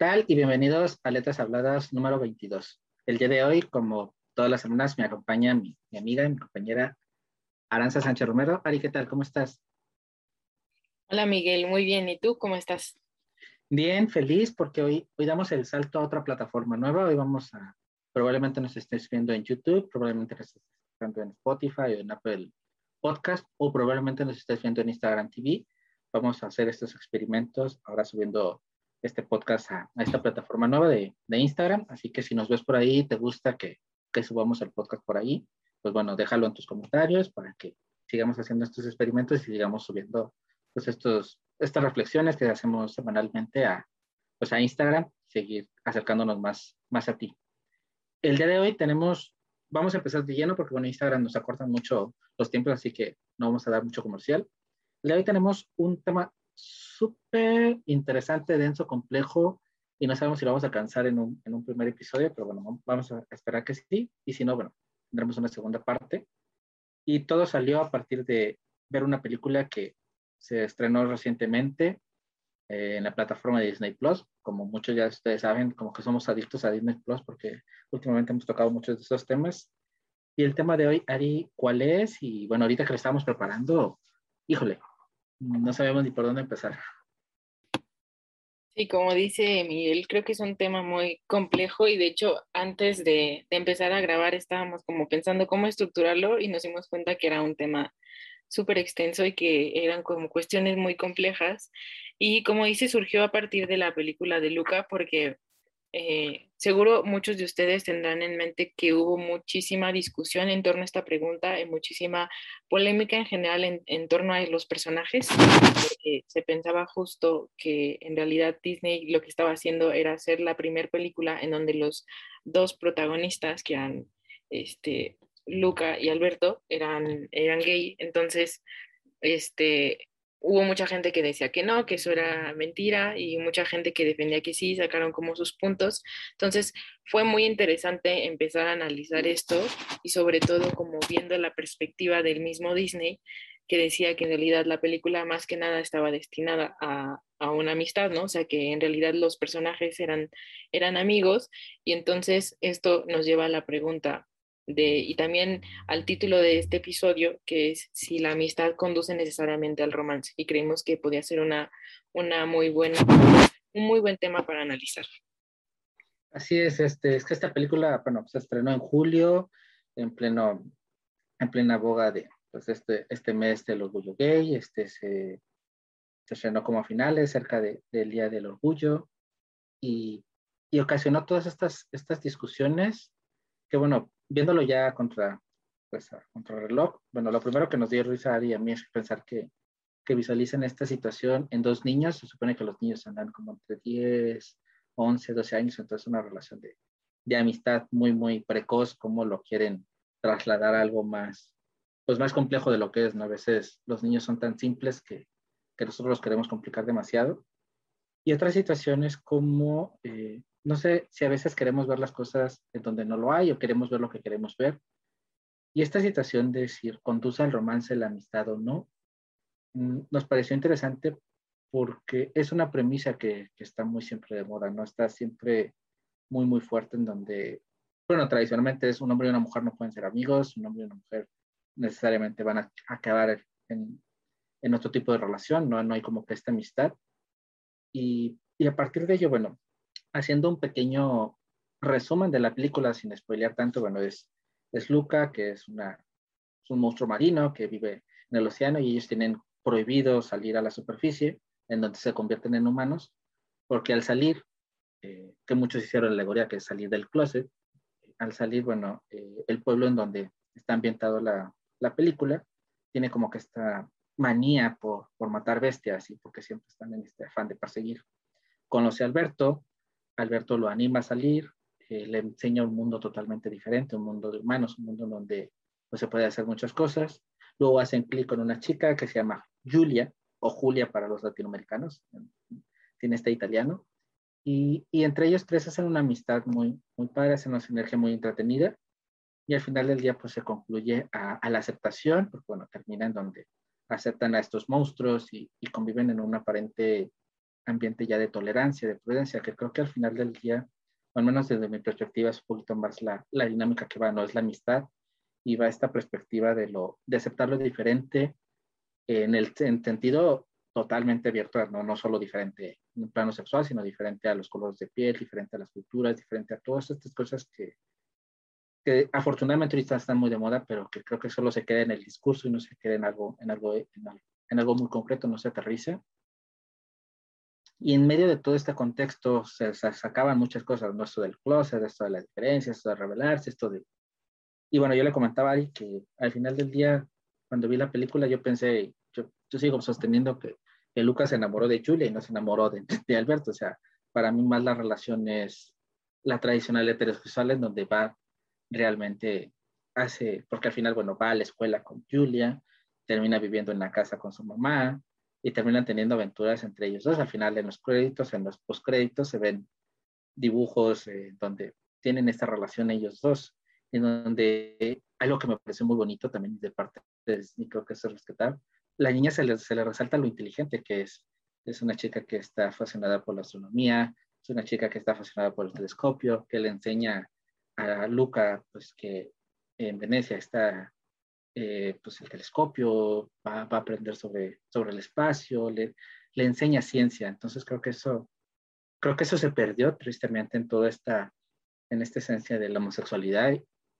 Tal? Y bienvenidos a Letras Habladas número 22. El día de hoy, como todas las semanas, me acompaña mi, mi amiga y mi compañera Aranza Sánchez Romero. Ari, ¿qué tal? ¿Cómo estás? Hola Miguel, muy bien. ¿Y tú cómo estás? Bien, feliz porque hoy, hoy damos el salto a otra plataforma nueva. Hoy vamos a, probablemente nos estés viendo en YouTube, probablemente nos estés viendo en Spotify o en Apple Podcast o probablemente nos estés viendo en Instagram TV. Vamos a hacer estos experimentos ahora subiendo este podcast a, a esta plataforma nueva de, de, Instagram. Así que si nos ves por ahí, te gusta que, que, subamos el podcast por ahí, pues bueno, déjalo en tus comentarios para que sigamos haciendo estos experimentos y sigamos subiendo pues estos, estas reflexiones que hacemos semanalmente a, pues a Instagram, seguir acercándonos más, más a ti. El día de hoy tenemos, vamos a empezar de lleno porque bueno, Instagram nos acortan mucho los tiempos, así que no vamos a dar mucho comercial. El día de hoy tenemos un tema súper interesante, denso, complejo, y no sabemos si lo vamos a alcanzar en un, en un, primer episodio, pero bueno, vamos a esperar que sí, y si no, bueno, tendremos una segunda parte. Y todo salió a partir de ver una película que se estrenó recientemente eh, en la plataforma de Disney Plus. Como muchos ya ustedes saben, como que somos adictos a Disney Plus porque últimamente hemos tocado muchos de esos temas. Y el tema de hoy, Ari, ¿cuál es? Y bueno, ahorita que lo estamos preparando, híjole, no sabemos ni por dónde empezar. Sí, como dice Miguel, creo que es un tema muy complejo y de hecho antes de, empezar a grabar estábamos como pensando cómo estructurarlo y nos dimos cuenta que era un tema súper extenso y que eran como cuestiones muy complejas. Y como dice, surgió a partir de la película de Luca porque eh, seguro muchos de ustedes tendrán en mente que hubo muchísima discusión en torno a esta pregunta y muchísima polémica en general en, torno a los personajes, porque se pensaba justo que en realidad Disney lo que estaba haciendo era hacer la primera película en donde los dos protagonistas, que eran este, Luca y Alberto, eran, eran gay, entonces este, hubo mucha gente que decía que no, que eso era mentira y mucha gente que defendía que sí, sacaron como sus puntos. Entonces fue muy interesante empezar a analizar esto y sobre todo como viendo la perspectiva del mismo Disney que decía que en realidad la película más que nada estaba destinada a, a una amistad, ¿no? O sea que en realidad los personajes eran, eran amigos y entonces esto nos lleva a la pregunta, de, y también al título de este episodio, que es si la amistad conduce necesariamente al romance. Y creímos que podía ser una, una muy buena, un muy buen tema para analizar. Así es, este, es que esta película, bueno, se estrenó en julio, en pleno, en plena boga de pues este, este mes del orgullo gay, este se, se estrenó como a finales, cerca de, del Día del Orgullo, y, y ocasionó todas estas, estas discusiones que, bueno, viéndolo ya contra, pues, contra el reloj, bueno, lo primero que nos dio risa y a mí es pensar que, que visualicen esta situación en dos niños. Se supone que los niños andan como entre 10, 11, 12 años, entonces una relación de, de amistad muy, muy precoz, como lo quieren trasladar a algo más, pues más complejo de lo que es, ¿no? A veces los niños son tan simples que, que nosotros los queremos complicar demasiado. Y otras situaciones como eh, no sé si a veces queremos ver las cosas en donde no lo hay o queremos ver lo que queremos ver. Y esta situación de si conduce al romance, la amistad o no, mm, nos pareció interesante porque es una premisa que, que, está muy siempre de moda, ¿no? Está siempre muy, muy fuerte en donde, bueno, tradicionalmente es un hombre y una mujer no pueden ser amigos, un hombre y una mujer necesariamente van a acabar en, en otro tipo de relación, ¿no? No hay como que esta amistad. Y, y a partir de ello, bueno, haciendo un pequeño resumen de la película sin spoilear tanto, bueno, es, es Luca, que es, una, un monstruo marino que vive en el océano y ellos tienen prohibido salir a la superficie, en donde se convierten en humanos, porque al salir, eh, que muchos hicieron la alegoría que es salir del closet, al salir, bueno, eh, el pueblo en donde está ambientado la, la película, tiene como que esta manía por, por matar bestias y porque siempre están en este afán de perseguir. Conoce a Alberto, Alberto lo anima a salir, eh, le enseña un mundo totalmente diferente, un mundo de humanos, un mundo donde pues, se puede hacer muchas cosas. Luego hacen clic con una chica que se llama Julia, o Julia para los latinoamericanos, tiene este italiano, y, y, entre ellos tres hacen una amistad muy, muy padre, hacen una sinergia muy entretenida, y al final del día pues se concluye a, la aceptación, porque bueno, termina en donde aceptan a estos monstruos y, y conviven en un aparente ambiente ya de tolerancia, de prudencia, que creo que al final del día, al menos desde mi perspectiva, es un poquito más la, la dinámica que va, no es la amistad, y va esta perspectiva de, lo, de aceptar lo diferente en el en sentido totalmente abierto, no, no solo diferente en plano sexual, sino diferente a los colores de piel, diferente a las culturas, diferente a todas estas cosas que, que afortunadamente ahorita están muy de moda, pero que creo que solo se queda en el discurso y no se queda en algo, en algo, en algo, en algo muy concreto, no se aterriza. Y en medio de todo este contexto se, sacaban muchas cosas, ¿no? Esto del closet, esto de las diferencias, esto de revelarse, esto de... Y bueno, yo le comentaba a Ari que al final del día, cuando vi la película, yo pensé, yo, yo sigo sosteniendo que, que, Lucas se enamoró de Julia y no se enamoró de, de Alberto. O sea, para mí más la relación es la tradicional heterosexual en donde va realmente hace, porque al final, bueno, va a la escuela con Julia, termina viviendo en la casa con su mamá, y terminan teniendo aventuras entre ellos dos. Al final, en los créditos, en los postcréditos, se ven dibujos eh, donde tienen esta relación ellos dos, en donde algo que me parece muy bonito también de parte de Disney, creo que es rescatar. La niña se le, se le resalta lo inteligente que es. Es una chica que está fascinada por la astronomía, es una chica que está fascinada por el telescopio, que le enseña a Luca, pues que en Venecia está eh, pues el telescopio, va, va, a aprender sobre, sobre el espacio, le, le enseña ciencia. Entonces creo que eso, creo que eso se perdió tristemente en toda esta, en esta esencia de la homosexualidad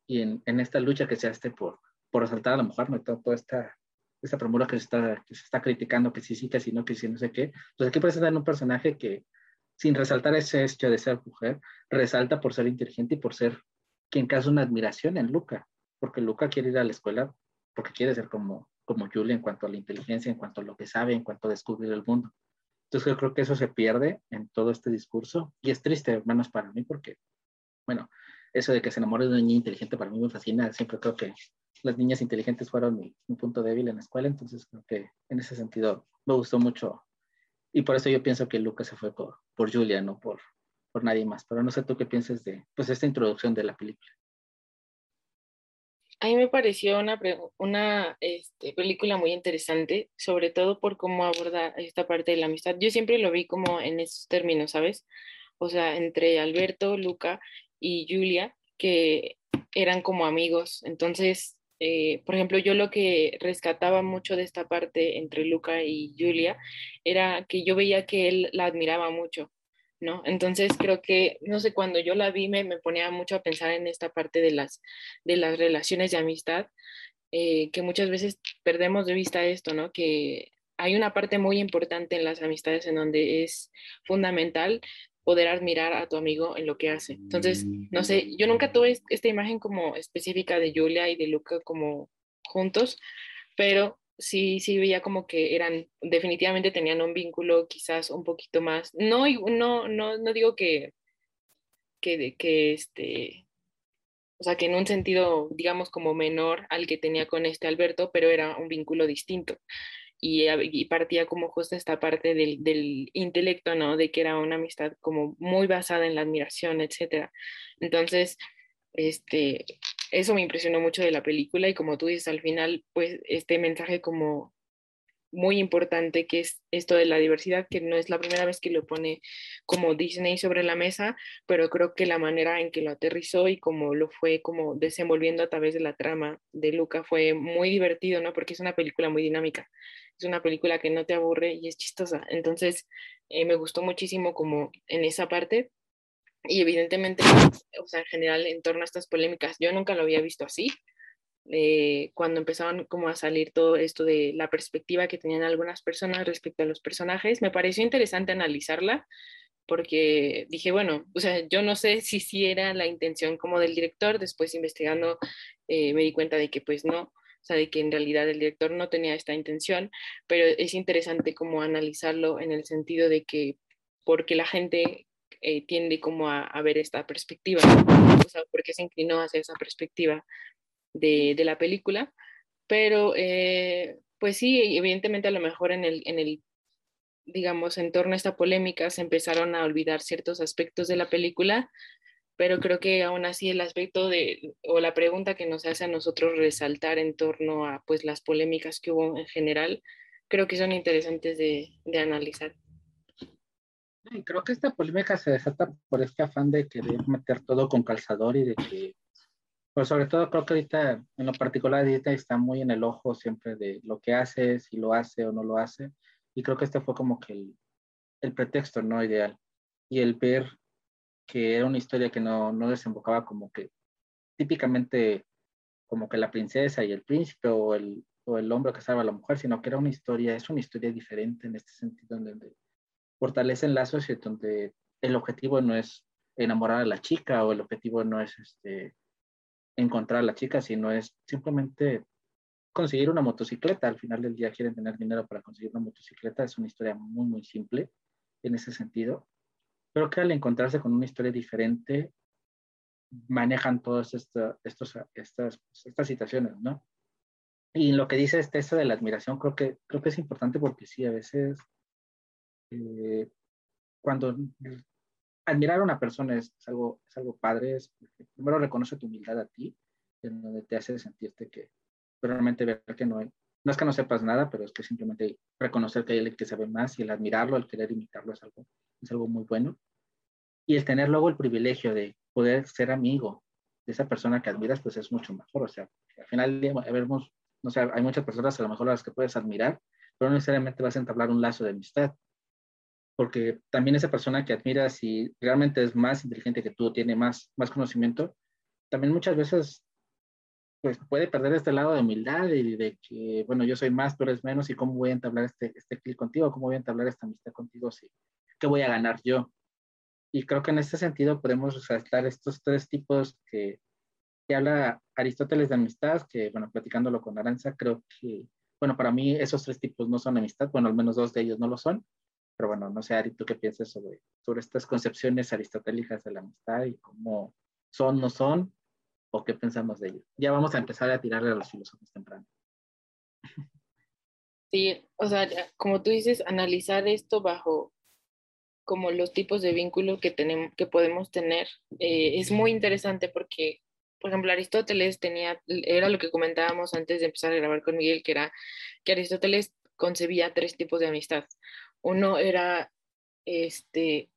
y en, en esta lucha que se hace por, por resaltar a la mujer, ¿no? Toda esta, esta premura que se, está, que se está criticando, que sí, sí, que sí, no, que sí, no sé qué. Entonces aquí presentan un personaje que, sin resaltar ese hecho de ser mujer, resalta por ser inteligente y por ser quien causa una admiración en Luca porque Luca quiere ir a la escuela porque quiere ser como, como Julia en cuanto a la inteligencia, en cuanto a lo que sabe, en cuanto a descubrir el mundo. Entonces yo creo que eso se pierde en todo este discurso y es triste, menos para mí, porque, bueno, eso de que se enamore de una niña inteligente para mí me fascina. Siempre creo que las niñas inteligentes fueron mi, mi punto débil en la escuela, entonces creo que en ese sentido me gustó mucho y por eso yo pienso que Luca se fue por, por Julia, no por, por nadie más. Pero no sé tú qué piensas de pues, esta introducción de la película a mí me pareció una, una este, película muy interesante, sobre todo por cómo aborda esta parte de la amistad. Yo siempre lo vi como en esos términos, ¿sabes? O sea, entre Alberto, Luca y Julia, que eran como amigos. Entonces, eh, por ejemplo, yo lo que rescataba mucho de esta parte entre Luca y Julia era que yo veía que él la admiraba mucho. ¿No? Entonces creo que, no sé, cuando yo la vi me, me ponía mucho a pensar en esta parte de las, de las relaciones de amistad, eh, que muchas veces perdemos de vista esto, ¿no? Que hay una parte muy importante en las amistades en donde es fundamental poder admirar a tu amigo en lo que hace. Entonces, no sé, yo nunca tuve esta imagen como específica de Julia y de Luca como juntos, pero sí, sí veía como que eran, definitivamente tenían un vínculo quizás un poquito más, no, no, no, no digo que, que, que este, o sea, que en un sentido, digamos, como menor al que tenía con este Alberto, pero era un vínculo distinto. Y, y partía como justo esta parte del, del, intelecto, ¿no? De que era una amistad como muy basada en la admiración, etcétera. Entonces, este, eso me impresionó mucho de la película y como tú dices al final, pues este mensaje como muy importante que es esto de la diversidad, que no es la primera vez que lo pone como Disney sobre la mesa, pero creo que la manera en que lo aterrizó y como lo fue como desenvolviendo a través de la trama de Luca fue muy divertido, ¿no? Porque es una película muy dinámica, es una película que no te aburre y es chistosa. Entonces, eh, me gustó muchísimo como en esa parte y evidentemente, o sea, en general, en torno a estas polémicas, yo nunca lo había visto así. Eh, cuando empezaban como a salir todo esto de la perspectiva que tenían algunas personas respecto a los personajes, me pareció interesante analizarla porque dije, bueno, o sea, yo no sé si sí era la intención como del director, después investigando eh, me di cuenta de que pues no, o sea, de que en realidad el director no tenía esta intención, pero es interesante como analizarlo en el sentido de que porque la gente eh, tiende como a, ver esta perspectiva, o sea, porque se inclinó hacia esa perspectiva de, de la película, pero eh, pues sí, evidentemente a lo mejor en el, en el, digamos, en torno a esta polémica se empezaron a olvidar ciertos aspectos de la película, pero creo que aún así el aspecto de, o la pregunta que nos hace a nosotros resaltar en torno a pues las polémicas que hubo en general, creo que son interesantes de, de analizar. Creo que esta polémica se desata por este afán de querer meter todo con calzador y de que, pues sobre todo creo que ahorita, en lo particular, ahorita está muy en el ojo siempre de lo que hace, si lo hace o no lo hace. Y creo que este fue como que el, el pretexto, ¿no? Ideal. Y el ver que era una historia que no, no desembocaba como que típicamente como que la princesa y el príncipe o el, o el hombre que salva a la mujer, sino que era una historia, es una historia diferente en este sentido, donde fortalecen lazos y donde el objetivo no es enamorar a la chica o el objetivo no es este, encontrar a la chica, sino es simplemente conseguir una motocicleta. Al final del día quieren tener dinero para conseguir una motocicleta. Es una historia muy, muy simple en ese sentido. Creo que al encontrarse con una historia diferente, manejan todas estos, estas, estas situaciones, ¿no? Y lo que dice este, esto de la admiración, creo que, creo que es importante porque sí, a veces eh, cuando admirar a una persona es, algo, es algo padre, es primero reconoce tu humildad a ti, en donde te hace sentirte que realmente ver que no hay, no es que no sepas nada, pero es que simplemente reconocer que hay alguien que sabe más y el admirarlo, el querer imitarlo es algo, es algo muy bueno. Y el tener luego el privilegio de poder ser amigo de esa persona que admiras, pues es mucho mejor. O sea, al final vemos, no sé, hay muchas personas a lo mejor a las que puedes admirar, pero no necesariamente vas a entablar un lazo de amistad. Porque también esa persona que admiras y realmente es más inteligente que tú, tiene más, más conocimiento, también muchas veces pues puede perder este lado de humildad y de que, bueno, yo soy más, tú eres menos, y cómo voy a entablar este, este clic contigo, cómo voy a entablar esta amistad contigo, si, ¿qué voy a ganar yo? Y creo que en este sentido podemos resaltar estos tres tipos que, que habla Aristóteles de amistad, que, bueno, platicándolo con Aranza, creo que, bueno, para mí esos tres tipos no son amistad, bueno, al menos dos de ellos no lo son, pero bueno, no sé, Ari, ¿tú qué piensas sobre, sobre estas concepciones aristotélicas de la amistad y cómo son, no son, o qué pensamos de ello. Ya vamos a empezar a tirarle a los filósofos temprano. Sí, o sea, como tú dices, analizar esto bajo como los tipos de vínculo que tenemos, que podemos tener, eh, es muy interesante porque, por ejemplo, Aristóteles tenía, era lo que comentábamos antes de empezar a grabar con Miguel, que era que Aristóteles concebía tres tipos de amistad. Uno era este,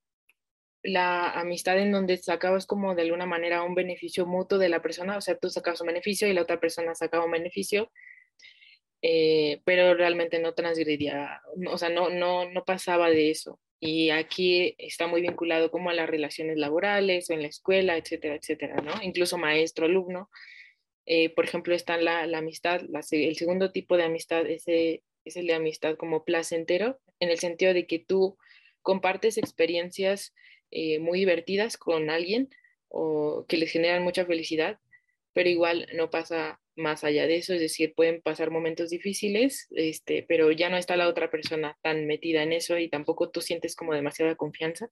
la amistad en donde sacabas como de alguna manera un beneficio mutuo de la persona, o sea, tú sacabas un beneficio y la otra persona sacaba un beneficio, eh, pero realmente no transgredía, o sea, no, no, no pasaba de eso. Y aquí está muy vinculado como a las relaciones laborales o en la escuela, etcétera, etcétera, ¿no? Incluso maestro-alumno. Eh, por ejemplo, está la, la amistad, el segundo tipo de amistad es, es el de amistad como placentero, en el sentido de que tú compartes experiencias eh, muy divertidas con alguien o que les generan mucha felicidad, pero igual no pasa más allá de eso, es decir, pueden pasar momentos difíciles, este, pero ya no está la otra persona tan metida en eso y tampoco tú sientes como demasiada confianza.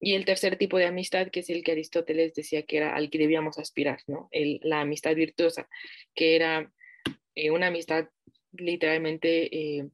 Y el tercer tipo de amistad, que es el que Aristóteles decía que era al que debíamos aspirar, ¿no? El, la amistad virtuosa, que era eh, una amistad literalmente eh,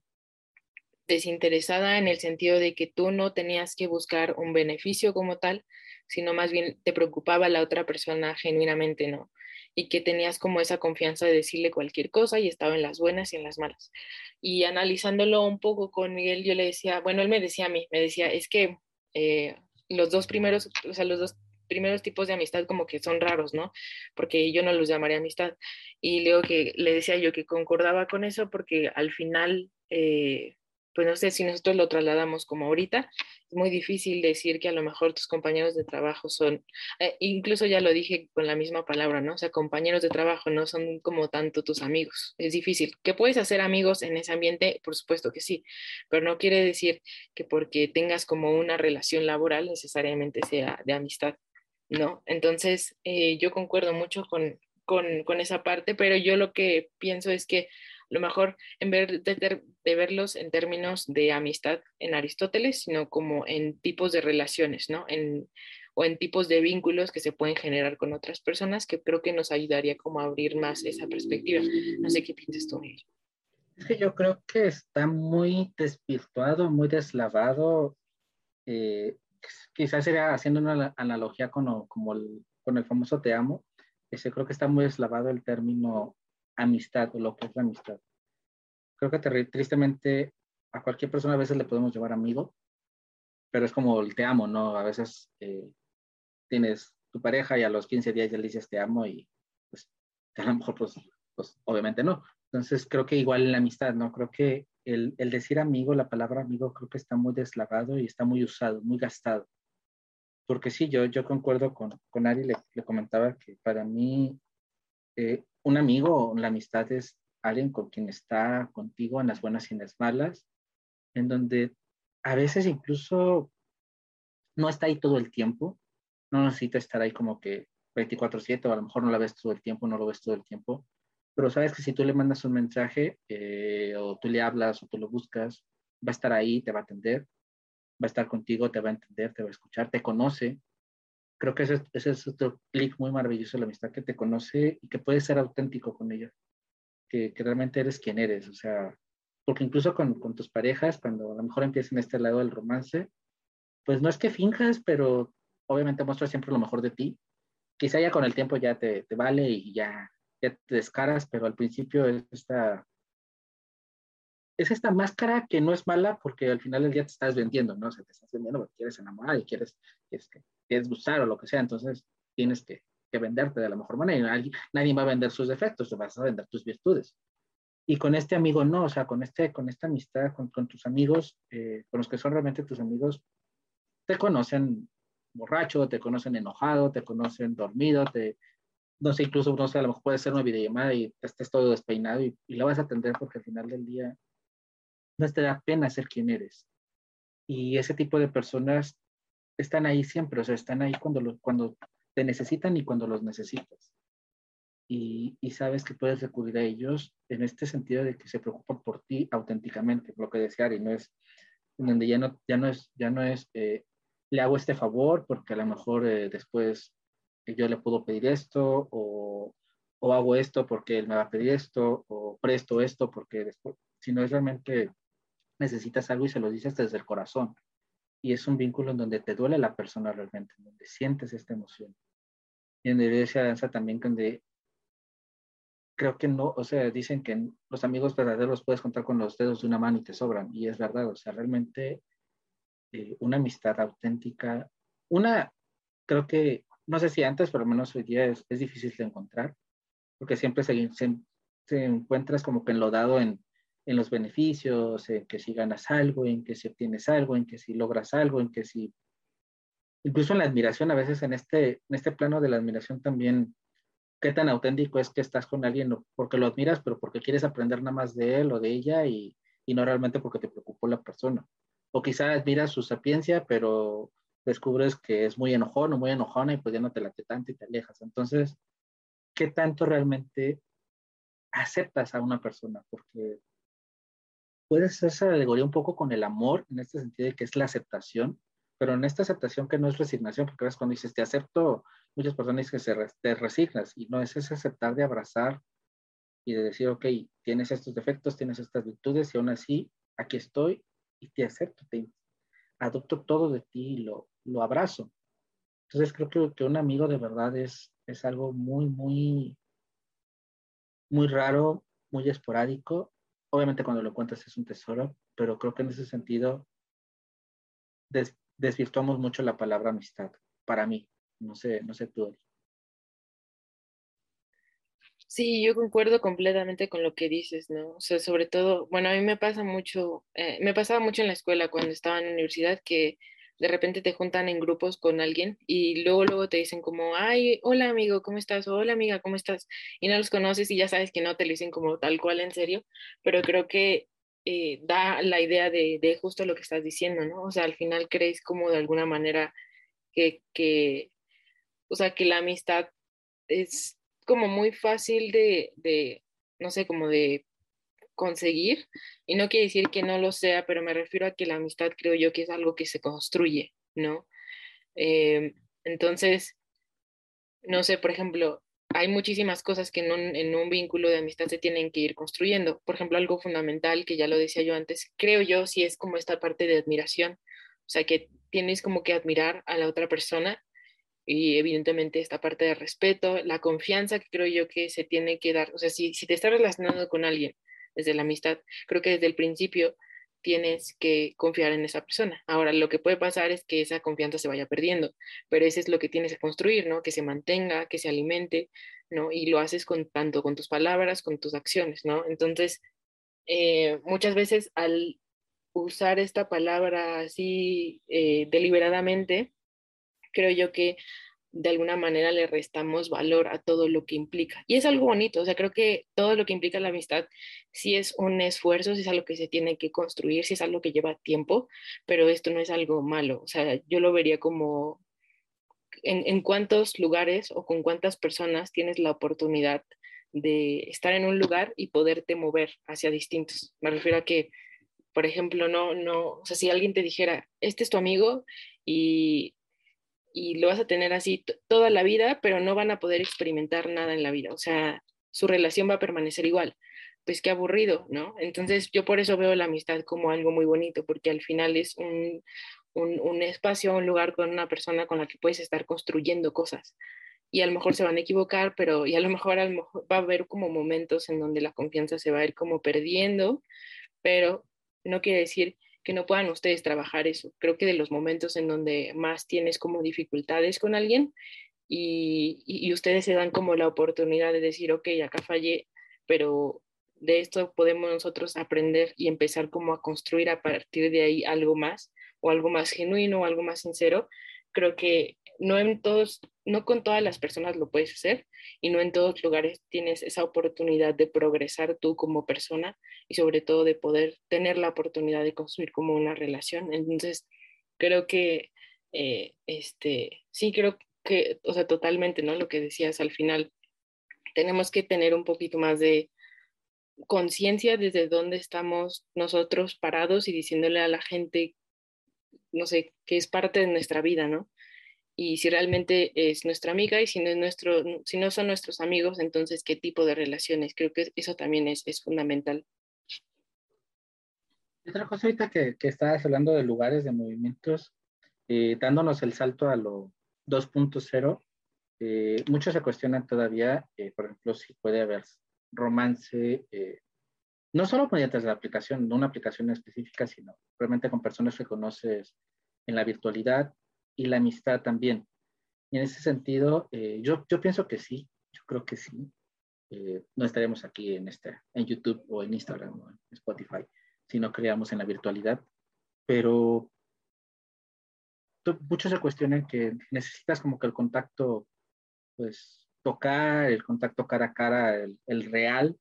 desinteresada en el sentido de que tú no tenías que buscar un beneficio como tal, sino más bien te preocupaba la otra persona genuinamente, ¿no? Y que tenías como esa confianza de decirle cualquier cosa y estaba en las buenas y en las malas. Y analizándolo un poco con Miguel, yo le decía, bueno, él me decía a mí, me decía, es que eh, los dos primeros, o sea, los dos primeros tipos de amistad como que son raros, ¿no? Porque yo no los llamaría amistad. Y luego que le decía yo que concordaba con eso porque al final, eh, pues no sé si nosotros lo trasladamos como ahorita, es muy difícil decir que a lo mejor tus compañeros de trabajo son, eh, incluso ya lo dije con la misma palabra, ¿no? O sea, compañeros de trabajo no son como tanto tus amigos, es difícil. ¿Que puedes hacer amigos en ese ambiente? Por supuesto que sí, pero no quiere decir que porque tengas como una relación laboral necesariamente sea de amistad, ¿no? Entonces, eh, yo concuerdo mucho con, con, con, esa parte, pero yo lo que pienso es que lo mejor en vez de, de, verlos en términos de amistad en Aristóteles, sino como en tipos de relaciones, ¿no? En, o en tipos de vínculos que se pueden generar con otras personas, que creo que nos ayudaría como a abrir más esa perspectiva. No sé qué piensas tú, Miguel. Que yo creo que está muy desvirtuado, muy deslavado. Eh, quizás sería haciendo una analogía con, como el, con el famoso te amo. Ese, creo que está muy deslavado el término amistad o lo que es la amistad. Creo que tristemente a cualquier persona a veces le podemos llevar amigo, pero es como el te amo, ¿no? A veces eh, tienes tu pareja y a los 15 días ya le dices te amo y pues a lo mejor pues, pues obviamente no. Entonces creo que igual en la amistad, ¿no? Creo que el, el, decir amigo, la palabra amigo creo que está muy deslavado y está muy usado, muy gastado. Porque sí, yo, yo concuerdo con, con Ari, le, le comentaba que para mí eh, un amigo, la amistad es alguien con quien está contigo en las buenas y en las malas, en donde a veces incluso no está ahí todo el tiempo, no necesita estar ahí como que 24/7 o a lo mejor no la ves todo el tiempo, no lo ves todo el tiempo, pero sabes que si tú le mandas un mensaje eh, o tú le hablas o tú lo buscas, va a estar ahí, te va a atender, va a estar contigo, te va a entender, te va a escuchar, te conoce. Creo que ese, es otro clic muy maravilloso la amistad, que te conoce y que puedes ser auténtico con ella, que, realmente eres quien eres, o sea, porque incluso con, tus parejas, cuando a lo mejor empiezan este lado del romance, pues no es que finjas, pero obviamente muestras siempre lo mejor de ti. Quizá ya con el tiempo ya te, te vale y ya, ya te descaras, pero al principio es esta, es esta máscara que no es mala porque al final del día te estás vendiendo, ¿no? O te estás vendiendo porque quieres enamorar y quieres, quieres, quieres gustar o lo que sea, entonces tienes que, que venderte de la mejor manera nadie, nadie va a vender sus defectos, te vas a vender tus virtudes. Y con este amigo no, o sea, con, este, con esta amistad, con, tus amigos, eh, con los que son realmente tus amigos, te conocen borracho, te conocen enojado, te conocen dormido, te, no sé, incluso, no sé, a lo mejor puede ser una videollamada y estés todo despeinado y, y la vas a atender porque al final del día no te da pena ser quien eres. Y ese tipo de personas están ahí siempre, o sea, están ahí cuando, lo, cuando te necesitan y cuando los necesitas. Y, y, sabes que puedes recurrir a ellos en este sentido de que se preocupan por ti auténticamente, lo que decía Ari, no es donde ya no, ya no es, ya no es eh, le hago este favor porque a lo mejor eh, después yo le puedo pedir esto o, o, hago esto porque él me va a pedir esto o presto esto porque después, si no es realmente necesitas algo y se lo dices desde el corazón. Y es un vínculo en donde te duele la persona realmente, en donde sientes esta emoción. Y en la iglesia danza también donde creo que no, o sea, dicen que los amigos verdaderos puedes contar con los dedos de una mano y te sobran. Y es verdad, o sea, realmente eh, una amistad auténtica, una, creo que, no sé si antes, pero al menos hoy día es, es difícil de encontrar, porque siempre se, se, se, encuentras como que enlodado en, en los beneficios, en que si ganas algo, en que si obtienes algo, en que si logras algo, en que si... Incluso en la admiración, a veces en este, en este plano de la admiración también, qué tan auténtico es que estás con alguien, porque lo admiras, pero porque quieres aprender nada más de él o de ella y, y no realmente porque te preocupó la persona o quizás admiras su sapiencia, pero descubres que es muy enojón o muy enojona y pues ya no te late tanto y te alejas. Entonces, ¿qué tanto realmente aceptas a una persona? Porque puede ser esa alegoría un poco con el amor, en este sentido de que es la aceptación, pero en esta aceptación que no es resignación, porque ves cuando dices te acepto, muchas personas dicen que se te resignas, y no es ese aceptar de abrazar y de decir, ok, tienes estos defectos, tienes estas virtudes, y aún así, aquí estoy, y te acepto, te adopto todo de ti y lo, lo abrazo. Entonces creo que, que un amigo de verdad es, es algo muy, muy, muy raro, muy esporádico. Obviamente cuando lo cuentas es un tesoro, pero creo que en ese sentido des, desvirtuamos mucho la palabra amistad, para mí. No sé, no sé tú. Sí, yo concuerdo completamente con lo que dices, ¿no? O sea, sobre todo, bueno, a mí me pasa mucho, eh, me pasaba mucho en la escuela cuando estaba en la universidad que de repente te juntan en grupos con alguien y luego luego te dicen como, ay, hola amigo, ¿cómo estás? O hola amiga, ¿cómo estás? Y no los conoces y ya sabes que no te lo dicen como tal cual en serio, pero creo que eh, da la idea de, de, justo lo que estás diciendo, ¿no? O sea, al final crees como de alguna manera que, que o sea, que la amistad es como muy fácil de, de, no sé, como de conseguir. Y no quiere decir que no lo sea, pero me refiero a que la amistad creo yo que es algo que se construye, ¿no? Eh, entonces, no sé, por ejemplo, hay muchísimas cosas que en un, en un, vínculo de amistad se tienen que ir construyendo. Por ejemplo, algo fundamental que ya lo decía yo antes, creo yo, si es como esta parte de admiración. O sea, que tienes como que admirar a la otra persona y evidentemente esta parte de respeto, la confianza que creo yo que se tiene que dar. O sea, si, si te estás relacionando con alguien desde la amistad, creo que desde el principio tienes que confiar en esa persona. Ahora, lo que puede pasar es que esa confianza se vaya perdiendo, pero eso es lo que tienes que construir, ¿no? Que se mantenga, que se alimente, ¿no? Y lo haces con tanto con tus palabras, con tus acciones, ¿no? Entonces, eh, muchas veces al usar esta palabra así eh, deliberadamente, creo yo que de alguna manera le restamos valor a todo lo que implica. Y es algo bonito, o sea, creo que todo lo que implica la amistad sí es un esfuerzo, sí es algo que se tiene que construir, sí es algo que lleva tiempo, pero esto no es algo malo, o sea, yo lo vería como en, en cuántos lugares o con cuántas personas tienes la oportunidad de estar en un lugar y poderte mover hacia distintos. Me refiero a que, por ejemplo, no, no, o sea, si alguien te dijera, este es tu amigo y y lo vas a tener así toda la vida, pero no van a poder experimentar nada en la vida. O sea, su relación va a permanecer igual. Pues qué aburrido, ¿no? Entonces yo por eso veo la amistad como algo muy bonito, porque al final es un, un, un espacio, un lugar con una persona con la que puedes estar construyendo cosas. Y a lo mejor se van a equivocar, pero y a lo mejor, a lo mejor va a haber como momentos en donde la confianza se va a ir como perdiendo, pero no quiere decir que no puedan ustedes trabajar eso. Creo que de los momentos en donde más tienes como dificultades con alguien y, y, ustedes se dan como la oportunidad de decir, ok, acá fallé, pero de esto podemos nosotros aprender y empezar como a construir a partir de ahí algo más o algo más genuino o algo más sincero. Creo que no en todos, no con todas las personas lo puedes hacer y no en todos lugares tienes esa oportunidad de progresar tú como persona y sobre todo de poder tener la oportunidad de construir como una relación. Entonces, creo que, eh, este, sí, creo que, o sea, totalmente, ¿no? Lo que decías al final, tenemos que tener un poquito más de conciencia desde dónde estamos nosotros parados y diciéndole a la gente, no sé, que es parte de nuestra vida, ¿no? y si realmente es nuestra amiga y si no, es nuestro, si no son nuestros amigos, entonces qué tipo de relaciones. Creo que eso también es, es fundamental. Otra cosa ahorita que, que estabas hablando de lugares, de movimientos, eh, dándonos el salto a lo 2.0, eh, muchos se cuestionan todavía, eh, por ejemplo, si puede haber romance, no solo mediante la aplicación, no una aplicación específica, sino realmente con personas que conoces en la virtualidad y la amistad también. Y en ese sentido, eh, yo, yo pienso que sí, yo creo que sí. Eh, no estaremos aquí en, este, en YouTube o en Instagram o en Spotify si no creamos en la virtualidad, pero muchos se cuestionan que necesitas como que el contacto, pues tocar, el contacto cara a cara, el, el real,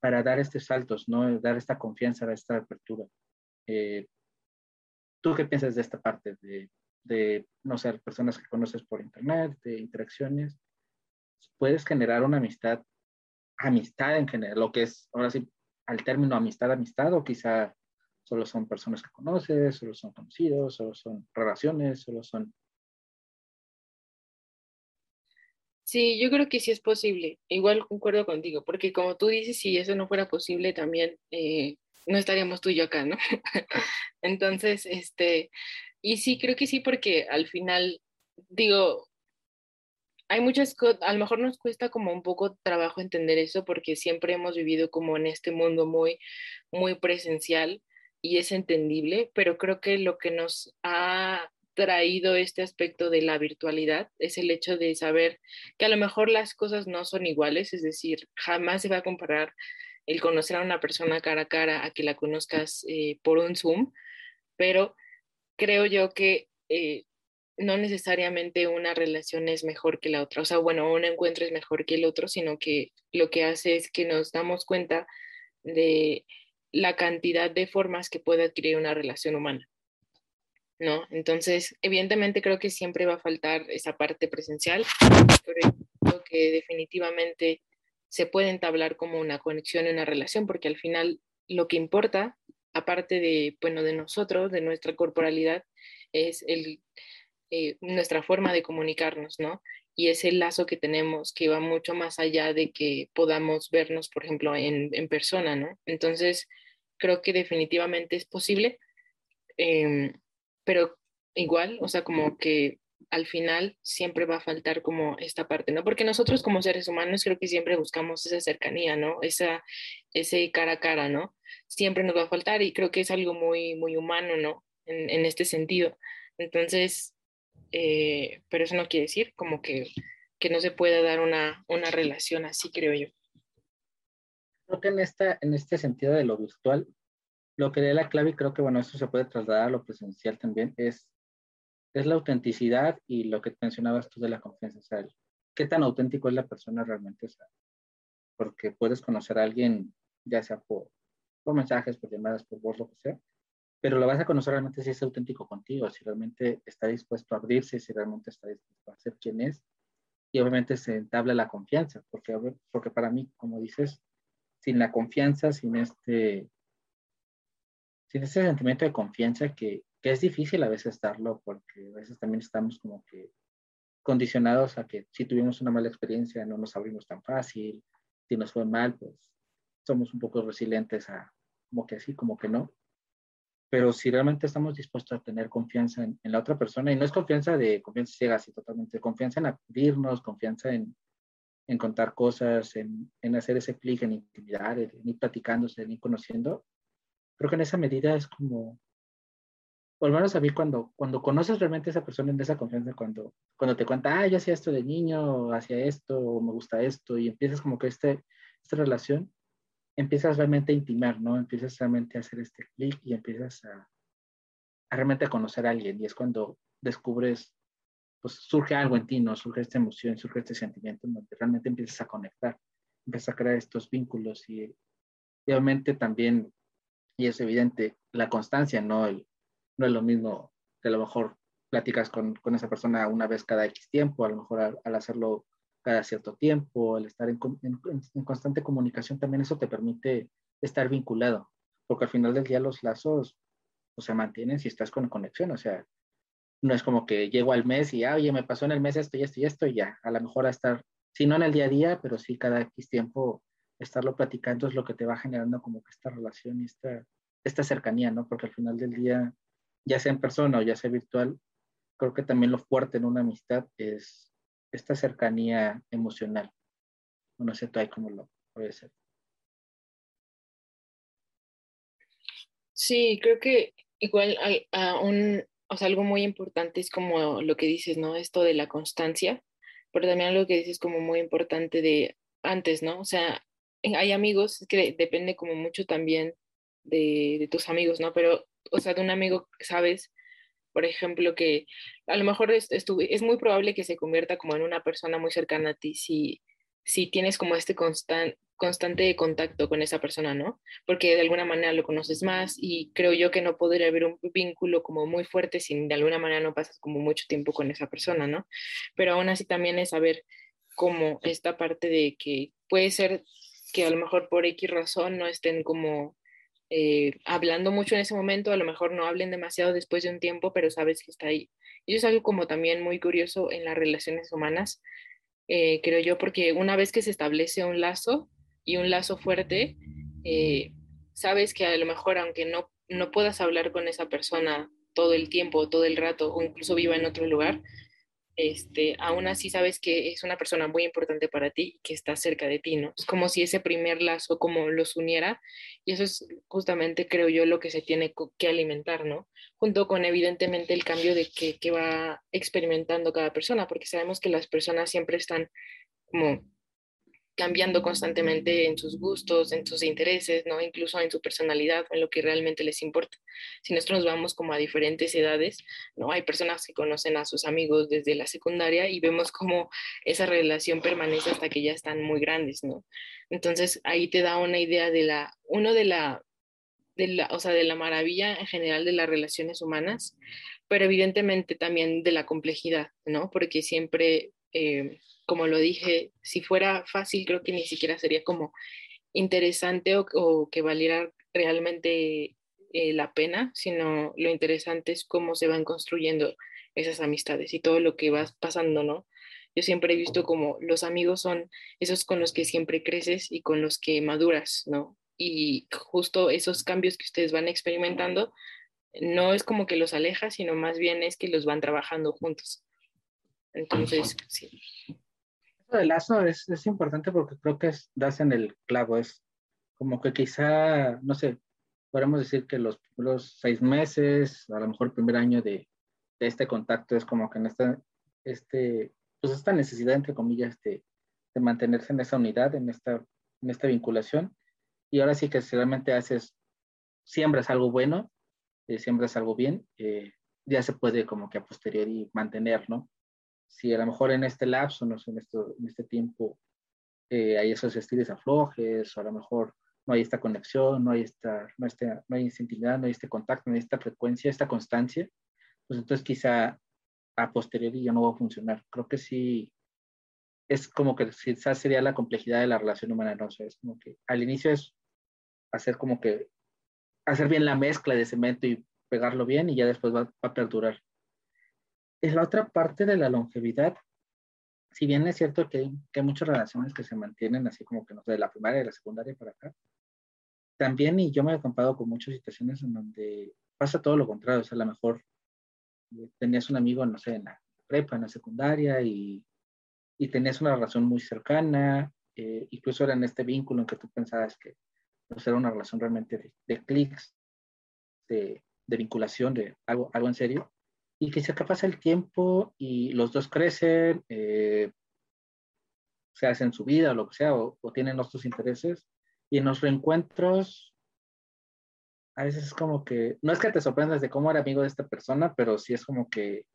para dar estos saltos, ¿no? Dar esta confianza, esta apertura. Eh, ¿Tú qué piensas de esta parte de de, no sé, personas que conoces por internet, de interacciones, puedes generar una amistad, amistad en general, lo que es, ahora sí, al término amistad, amistad, o quizá solo son personas que conoces, solo son conocidos, solo son relaciones, solo son... Sí, yo creo que sí es posible. Igual concuerdo contigo, porque como tú dices, si eso no fuera posible, también eh, no estaríamos tú y yo acá, ¿no? Entonces, este, y sí, creo que sí, porque al final, digo, hay muchas cosas, a lo mejor nos cuesta como un poco trabajo entender eso porque siempre hemos vivido como en este mundo muy, muy presencial y es entendible, pero creo que lo que nos ha traído este aspecto de la virtualidad es el hecho de saber que a lo mejor las cosas no son iguales, es decir, jamás se va a comparar el conocer a una persona cara a cara a que la conozcas eh, por un Zoom, pero creo yo que eh, no necesariamente una relación es mejor que la otra, o sea, bueno, un encuentro es mejor que el otro, sino que lo que hace es que nos damos cuenta de la cantidad de formas que puede adquirir una relación humana. ¿No? Entonces, evidentemente creo que siempre va a faltar esa parte presencial, pero creo que definitivamente se puede entablar como una conexión y una relación, porque al final lo que importa, aparte de, bueno, de nosotros, de nuestra corporalidad, es el, eh, nuestra forma de comunicarnos, ¿no? Y es el lazo que tenemos que va mucho más allá de que podamos vernos, por ejemplo, en, en persona, ¿no? Entonces, creo que definitivamente es posible, em, pero igual, o sea, como que al final siempre va a faltar como esta parte, ¿no? Porque nosotros como seres humanos creo que siempre buscamos esa cercanía, ¿no? Esa, ese cara a cara, ¿no? Siempre nos va a faltar y creo que es algo muy, muy humano, ¿no? En, en este sentido. Entonces, eh, pero eso no quiere decir como que, que no se pueda dar una, una relación así, creo yo. Creo que en, esta, en este sentido de lo virtual, lo que da la clave, y creo que bueno, eso se puede trasladar a lo presencial también, es es la autenticidad y lo que mencionabas tú de la confianza. O sea, qué tan auténtico es la persona realmente. O porque puedes conocer a alguien, ya sea por, por mensajes, por llamadas, por voz, lo que sea, pero lo vas a conocer realmente si es auténtico contigo, si realmente está dispuesto a abrirse, si realmente está dispuesto a ser quien es. Y obviamente se entabla la confianza, porque, porque para mí, como dices, sin la confianza, sin este, sin ese sentimiento de confianza que, que es difícil a veces darlo porque a veces también estamos como que condicionados a que si tuvimos una mala experiencia no nos abrimos tan fácil, si nos fue mal, pues somos un poco resilientes a como que sí, como que no. Pero si realmente estamos dispuestos a tener confianza en, la otra persona, y no es confianza de confianza ciega, así totalmente, confianza en acudirnos, confianza en, en contar cosas, en, en, hacer ese clic, en intimidar, en ir platicándose, en conociendo, creo que en esa medida es como por lo menos a mí cuando, cuando conoces realmente a esa persona en esa confianza, cuando, cuando te cuenta, ah, yo hacía esto de niño, hacía esto, o me gusta esto, y empiezas como que este, esta relación, empiezas realmente a intimar, ¿no? Empiezas realmente a hacer este clic y empiezas a, a realmente a conocer a alguien, y es cuando descubres, pues surge algo en ti, ¿no? Surge esta emoción, surge este sentimiento en donde realmente empiezas a conectar, empiezas a crear estos vínculos y, y obviamente también, y es evidente, la constancia, ¿no? El, no es lo mismo que a lo mejor platicas con, con esa persona una vez cada X tiempo, a lo mejor al, hacerlo cada cierto tiempo, al estar en, en, constante comunicación, también eso te permite estar vinculado, porque al final del día los lazos pues, se mantienen si estás con conexión, o sea, no es como que llego al mes y, ah, oye, me pasó en el mes esto y esto y esto y ya, a lo mejor a estar, si no en el día a día, pero sí cada X tiempo estarlo platicando es lo que te va generando como que esta relación y esta, esta cercanía, ¿no? Porque al final del día ya sea en persona o ya sea virtual, creo que también lo fuerte en una amistad es esta cercanía emocional. No sé tú ahí cómo lo puede ser. Sí, creo que igual hay un, o sea, algo muy importante es como lo que dices, ¿no? Esto de la constancia, pero también algo que dices como muy importante de antes, ¿no? O sea, hay amigos que depende como mucho también de, de tus amigos, ¿no? Pero o sea, de un amigo, sabes, por ejemplo, que a lo mejor es, es, muy probable que se convierta como en una persona muy cercana a ti si, si tienes como este constante contacto con esa persona, ¿no? Porque de alguna manera lo conoces más y creo yo que no podría haber un vínculo como muy fuerte si de alguna manera no pasas como mucho tiempo con esa persona, ¿no? Pero aún así también es saber como esta parte de que puede ser que a lo mejor por X razón no estén como eh, hablando mucho en ese momento, a lo mejor no hablen demasiado después de un tiempo, pero sabes que está ahí. Y eso es algo como también muy curioso en las relaciones humanas, eh, creo yo, porque una vez que se establece un lazo y un lazo fuerte, eh, sabes que a lo mejor aunque no, no puedas hablar con esa persona todo el tiempo, todo el rato, o incluso viva en otro lugar, este, aún así sabes que es una persona muy importante para ti y que está cerca de ti, ¿no? Es como si ese primer lazo como los uniera y eso es justamente, creo yo, lo que se tiene que alimentar, ¿no? Junto con evidentemente el cambio de que, que va experimentando cada persona, porque sabemos que las personas siempre están como cambiando constantemente en sus gustos, en sus intereses, ¿no? Incluso en su personalidad, en lo que realmente les importa. Si nosotros nos vamos como a diferentes edades, ¿no? Hay personas que conocen a sus amigos desde la secundaria y vemos cómo esa relación permanece hasta que ya están muy grandes, ¿no? Entonces ahí te da una idea de la, uno de la, de la, o sea, de la maravilla en general de las relaciones humanas, pero evidentemente también de la complejidad, ¿no? Porque siempre eh, como lo dije, si fuera fácil, creo que ni siquiera sería como interesante o, que valiera realmente eh, la pena, sino lo interesante es cómo se van construyendo esas amistades y todo lo que va pasando, ¿no? Yo siempre he visto como los amigos son esos con los que siempre creces y con los que maduras, ¿no? Y justo esos cambios que ustedes van experimentando, no es como que los aleja, sino más bien es que los van trabajando juntos. Entonces, sí. Del lazo es, es importante porque creo que es, das en el clavo, es como que quizá, no sé, podemos decir que los primeros seis meses, a lo mejor el primer año de, de este contacto es como que en esta, este, pues esta necesidad, entre comillas, de, de, mantenerse en esa unidad, en esta, en esta vinculación. Y ahora sí que si realmente haces, siembras algo bueno, eh, siembras algo bien, eh, ya se puede como que a posteriori mantener, ¿no? Si a lo mejor en este lapso, no sé, en, esto, en este tiempo eh, hay esos estilos aflojes, o a lo mejor no hay esta conexión, no hay esta, no, este, no hay esta intimidad, no hay este contacto, no hay esta frecuencia, esta constancia, pues entonces quizá a posteriori ya no va a funcionar. Creo que sí, es como que quizás sería la complejidad de la relación humana, no sé, es como que al inicio es hacer como que, hacer bien la mezcla de cemento y pegarlo bien y ya después va, a perdurar. Es la otra parte de la longevidad, si bien es cierto que, que hay muchas relaciones que se mantienen así como que no sé, de la primaria y la secundaria para acá, también, y yo me he comparado con muchas situaciones en donde pasa todo lo contrario, o sea, a lo mejor eh, tenías un amigo, no sé, en la prepa, en la secundaria, y, y tenías una relación muy cercana, eh, incluso era en este vínculo en que tú pensabas que pues, era una relación realmente de, de clics, de, de, vinculación, de algo, algo en serio, y que se pasa el tiempo y los dos crecen, eh, se hacen su vida o lo que sea, o, o tienen otros intereses, y en los reencuentros, a veces es como que, no es que te sorprendas de cómo era amigo de esta persona, pero sí es como que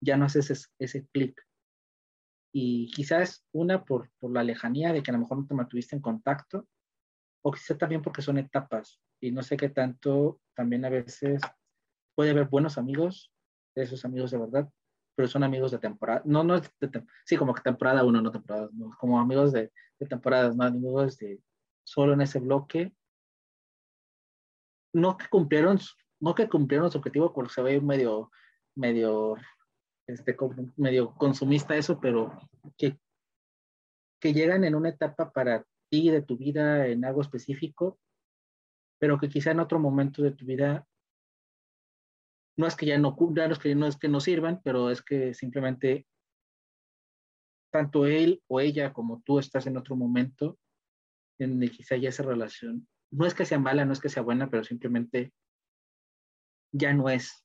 ya no haces ese, ese clic. Y quizás una por, por la lejanía de que a lo mejor no te mantuviste en contacto, o quizás también porque son etapas. Y no sé qué tanto, también a veces puede haber buenos amigos, esos amigos de verdad, pero son amigos de temporada. No, no, de, sí, como que temporada uno, no temporada, no, como amigos de, de temporadas, no amigos de, solo en ese bloque. No que cumplieron, no que cumplieron su objetivo porque se ve medio, medio, este, medio consumista eso, pero que, que llegan en una etapa para ti de tu vida en algo específico, pero que quizá en otro momento de tu vida no es que ya no no es que no es que no sirvan, pero es que simplemente tanto él o ella como tú estás en otro momento en quizá ya esa relación, no es que sea mala, no es que sea buena, pero simplemente ya no es.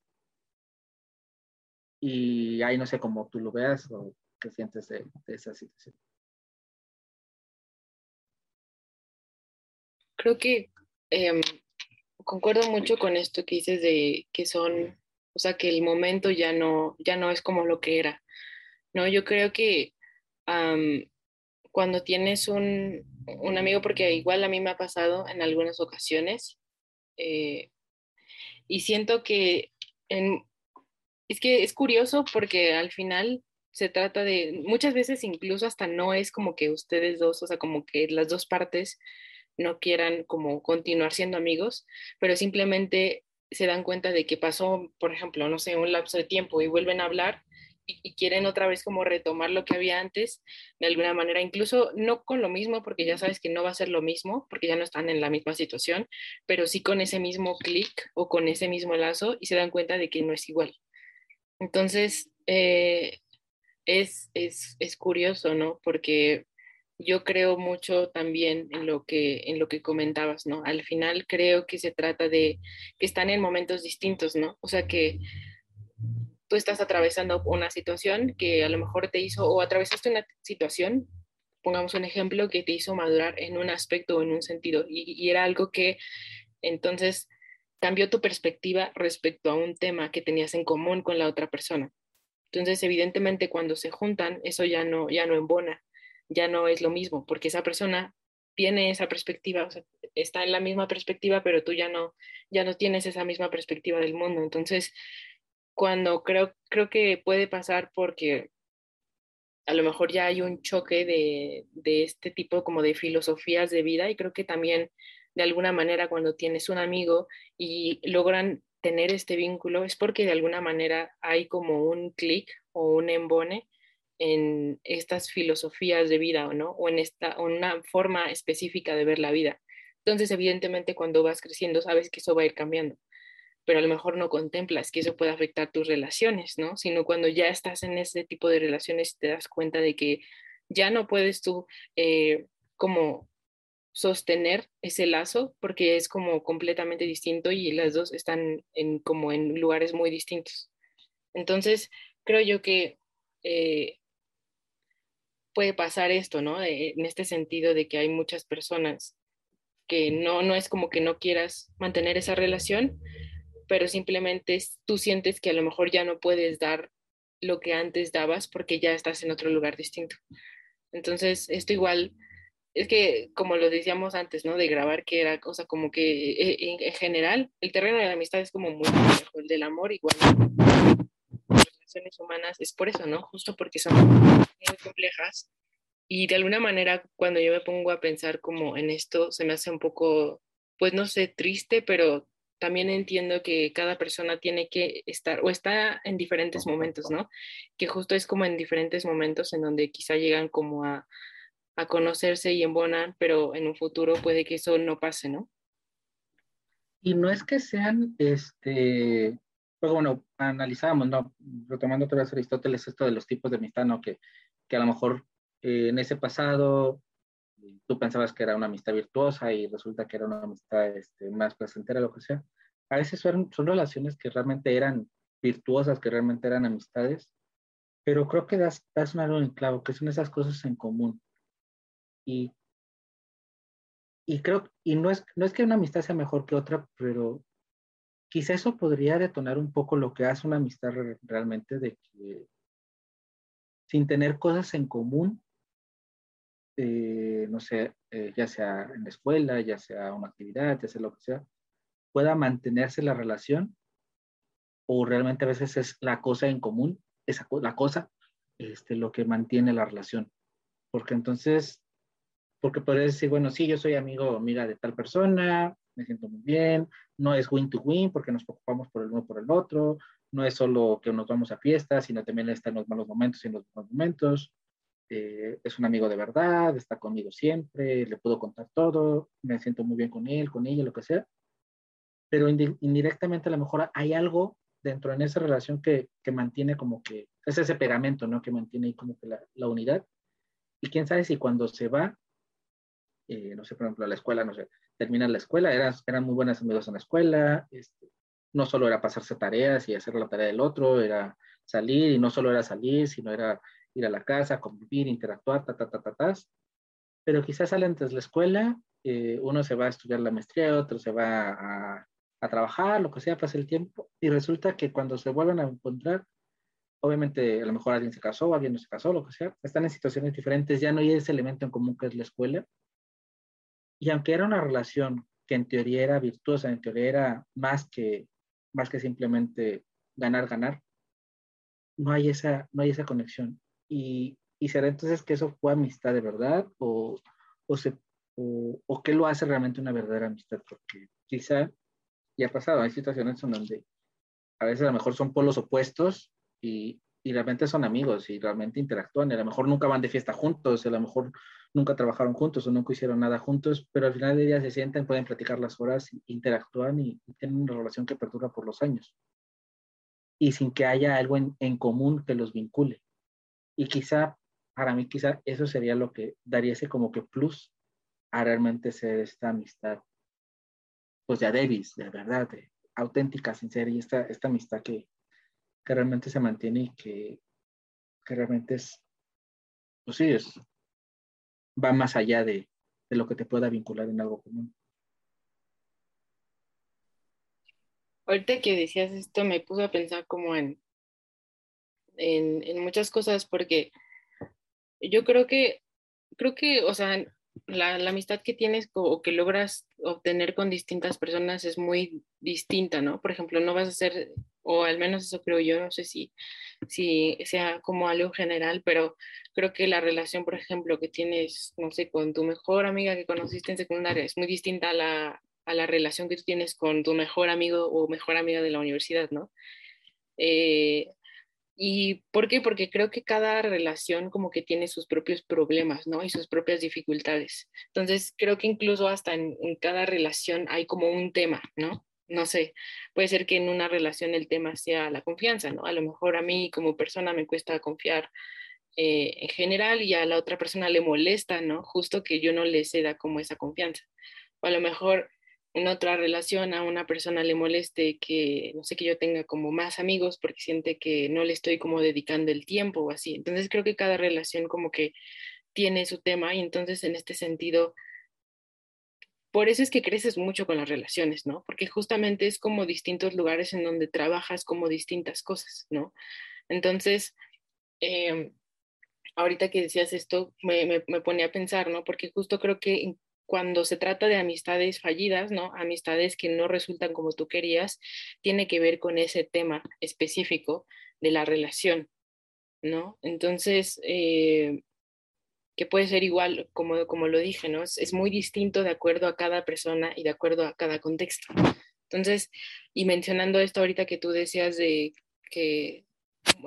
Y ahí no sé cómo tú lo veas o qué sientes de, esa situación. Creo que em, concuerdo mucho con esto que dices de que son, o sea, que el momento ya no, ya no es como lo que era. No, yo creo que cuando tienes un, un amigo, porque igual a mí me ha pasado en algunas ocasiones, eh, y siento que es que es curioso porque al final se trata de, muchas veces incluso hasta no es como que ustedes dos, o sea, como que las dos partes no quieran como continuar siendo amigos, pero simplemente se dan cuenta de que pasó, por ejemplo, no sé, un lapso de tiempo y vuelven a hablar y, quieren otra vez como retomar lo que había antes de alguna manera, incluso no con lo mismo, porque ya sabes que no va a ser lo mismo, porque ya no están en la misma situación, pero sí con ese mismo clic o con ese mismo lazo y se dan cuenta de que no es igual. Entonces, eh, es, es, es curioso, ¿no? Porque yo creo mucho también en lo que en lo que comentabas, ¿no? Al final creo que se trata de que están en momentos distintos, ¿no? O sea que tú estás atravesando una situación que a lo mejor te hizo, o atravesaste una situación, pongamos un ejemplo, que te hizo madurar en un aspecto o en un sentido, y, era algo que entonces cambió tu perspectiva respecto a un tema que tenías en común con la otra persona. Entonces, evidentemente, cuando se juntan, eso ya no, ya no embona, ya no es lo mismo, porque esa persona tiene esa perspectiva, está en la misma perspectiva, pero tú ya no, ya no tienes esa misma perspectiva del mundo. Entonces, cuando creo, creo que puede pasar porque a lo mejor ya hay un choque de, de este tipo como de filosofías de vida y creo que también de alguna manera cuando tienes un amigo y logran tener este vínculo es porque de alguna manera hay como un clic o un embone en estas filosofías de vida, ¿no? O en esta, una forma específica de ver la vida. Entonces, evidentemente, cuando vas creciendo, sabes que eso va a ir cambiando, pero a lo mejor no contemplas que eso puede afectar tus relaciones, ¿no? Sino cuando ya estás en ese tipo de relaciones te das cuenta de que ya no puedes tú eh, como sostener ese lazo porque es como completamente distinto y las dos están en, como en lugares muy distintos. Entonces, creo yo que eh, puede pasar esto, ¿no? en este sentido de que hay muchas personas que no, no es como que no quieras mantener esa relación, pero simplemente tú sientes que a lo mejor ya no puedes dar lo que antes dabas porque ya estás en otro lugar distinto. Entonces, esto igual es que, como lo decíamos antes, ¿no? De grabar, que era cosa como que eh, en, general, el terreno de la amistad es como muy complejo, el del amor igual. Relaciones humanas es por eso, ¿no? Justo porque son muy complejas. Y de alguna manera, cuando yo me pongo a pensar como en esto, se me hace un poco, pues no sé, triste, pero también entiendo que cada persona tiene que estar o está en diferentes momentos, ¿no? Que justo es como en diferentes momentos en donde quizá llegan como a a conocerse y embonan, pero en un futuro puede que eso no pase, ¿no? Y no es que sean, este, pues bueno, analizábamos, ¿no? Retomando otra vez Aristóteles, esto de los tipos de amistad, ¿no? Que, que a lo mejor eh, en ese pasado tú pensabas que era una amistad virtuosa y resulta que era una amistad este, más placentera, lo que sea. A veces son, son relaciones que realmente eran virtuosas, que realmente eran amistades, pero creo que das, das un algo en clavo, que son esas cosas en común. Y, y creo, y no es, no es que una amistad sea mejor que otra, pero quizá eso podría detonar un poco lo que hace una amistad realmente, de que sin tener cosas en común, eh, no sé, eh, ya sea en la escuela, ya sea una actividad, ya sea lo que sea, pueda mantenerse la relación o realmente a veces es la cosa en común, esa la cosa, este, lo que mantiene la relación. Porque entonces porque podrías decir, bueno, sí, yo soy amigo o amiga de tal persona, me siento muy bien, no es win to win porque nos preocupamos por el uno por el otro, no es solo que nos vamos a fiestas, sino también está en los malos momentos y en los buenos momentos, eh, es un amigo de verdad, está conmigo siempre, le puedo contar todo, me siento muy bien con él, con ella, lo que sea, pero indirectamente a lo mejor hay algo dentro en esa relación que, que mantiene como que, es ese pegamento, ¿no? Que mantiene ahí como que la, la unidad. Y quién sabe si cuando se va, eh, no sé, por ejemplo, la escuela, no sé, terminan la escuela, eran, eran muy buenas amigos en la escuela, este, no solo era pasarse tareas y hacer la tarea del otro, era salir, y no solo era salir, sino era ir a la casa, convivir, interactuar, ta, ta, ta, ta, ta. Pero quizás salen de la escuela, eh, uno se va a estudiar la maestría, otro se va a, a trabajar, lo que sea, pasa el tiempo, y resulta que cuando se vuelven a encontrar, obviamente a lo mejor alguien se casó, alguien no se casó, lo que sea, están en situaciones diferentes, ya no hay ese elemento en común que es la escuela, y aunque era una relación que en teoría era virtuosa, en teoría era más que, más que simplemente ganar, ganar, no hay esa, no hay esa conexión. Y, y será entonces que eso fue amistad de verdad o, o, se, o, o qué lo hace realmente una verdadera amistad, porque quizá ya ha pasado, hay situaciones en donde a veces a lo mejor son polos opuestos y, y realmente son amigos y realmente interactúan. Y a lo mejor nunca van de fiesta juntos, a lo mejor nunca trabajaron juntos o nunca hicieron nada juntos, pero al final del día se sienten, pueden platicar las horas, interactúan y, tienen una relación que perdura por los años. Y sin que haya algo en, en común que los vincule. Y quizá, para mí, quizá eso sería lo que daría ese como que plus a realmente ser esta amistad, pues ya Davis, de verdad, de, auténtica, sincera y esta, esta amistad que, que realmente se mantiene y que, que realmente es, pues sí, es, va más allá de, de lo que te pueda vincular en algo común. Ahorita que decías esto me puse a pensar como en, en, en, muchas cosas porque yo creo que, creo que, o sea, la, la, amistad que tienes o que logras obtener con distintas personas es muy distinta, ¿no? Por ejemplo, no vas a ser o al menos eso creo yo, no sé si, si sea como algo general, pero creo que la relación, por ejemplo, que tienes, no sé, con tu mejor amiga que conociste en secundaria es muy distinta a la, a la relación que tú tienes con tu mejor amigo o mejor amiga de la universidad, ¿no? Eh, ¿Y por qué? Porque creo que cada relación como que tiene sus propios problemas, ¿no? Y sus propias dificultades. Entonces, creo que incluso hasta en, cada relación hay como un tema, ¿no? No sé, puede ser que en una relación el tema sea la confianza, ¿no? A lo mejor a mí como persona me cuesta confiar eh, en general y a la otra persona le molesta, ¿no? Justo que yo no le ceda como esa confianza. O a lo mejor en otra relación a una persona le moleste que, no sé, que yo tenga como más amigos porque siente que no le estoy como dedicando el tiempo o así. Entonces creo que cada relación como que tiene su tema y entonces en este sentido, por eso es que creces mucho con las relaciones, ¿no? Porque justamente es como distintos lugares en donde trabajas como distintas cosas, ¿no? Entonces, em, ahorita que decías esto, me, me, pone a pensar, ¿no? Porque justo creo que cuando se trata de amistades fallidas, ¿no? Amistades que no resultan como tú querías, tiene que ver con ese tema específico de la relación, ¿no? Entonces, eh, que puede ser igual, como, como lo dije, ¿no? Es, muy distinto de acuerdo a cada persona y de acuerdo a cada contexto. Entonces, y mencionando esto ahorita que tú decías de que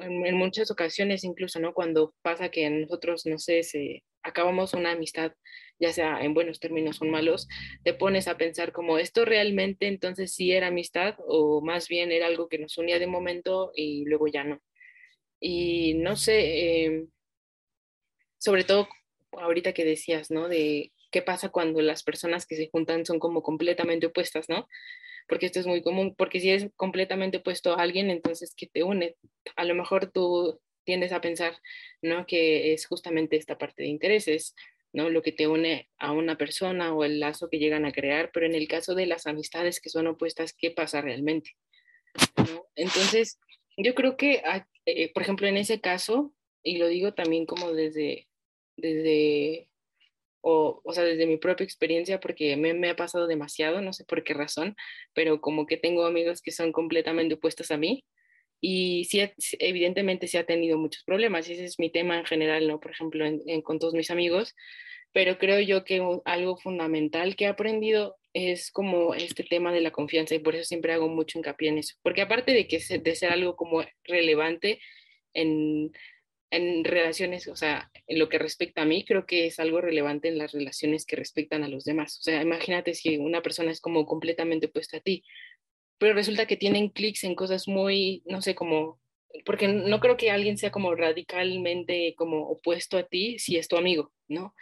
en, muchas ocasiones incluso, ¿no? Cuando pasa que nosotros, no sé, se, acabamos una amistad, ya sea en buenos términos o malos, te pones a pensar como esto realmente entonces sí era amistad o más bien era algo que nos unía de momento y luego ya no. Y no sé, em, sobre todo ahorita que decías, ¿no? De qué pasa cuando las personas que se juntan son como completamente opuestas, ¿no? Porque esto es muy común, porque si es completamente opuesto a alguien, entonces, ¿qué te une? A lo mejor tú tiendes a pensar, ¿no? Que es justamente esta parte de intereses, ¿no? Lo que te une a una persona o el lazo que llegan a crear, pero en el caso de las amistades que son opuestas, ¿qué pasa realmente? Entonces, yo creo que, ah, eh, por ejemplo, en ese caso, y lo digo también como desde, desde o, o sea, desde mi propia experiencia, porque me, me, ha pasado demasiado, no sé por qué razón, pero como que tengo amigos que son completamente opuestos a mí, y sí, evidentemente sí ha tenido muchos problemas, y ese es mi tema en general, ¿no? Por ejemplo, con todos mis amigos, pero creo yo que algo fundamental que he aprendido es como este tema de la confianza y por eso siempre hago mucho hincapié en eso, porque aparte de que de ser algo como relevante en, en relaciones, o sea, en lo que respecta a mí, creo que es algo relevante en las relaciones que respectan a los demás. O sea, imagínate si una persona es como completamente opuesta a ti, pero resulta que tienen clics en cosas muy, no sé, como, porque no creo que alguien sea como radicalmente como opuesto a ti si es tu amigo, ¿no?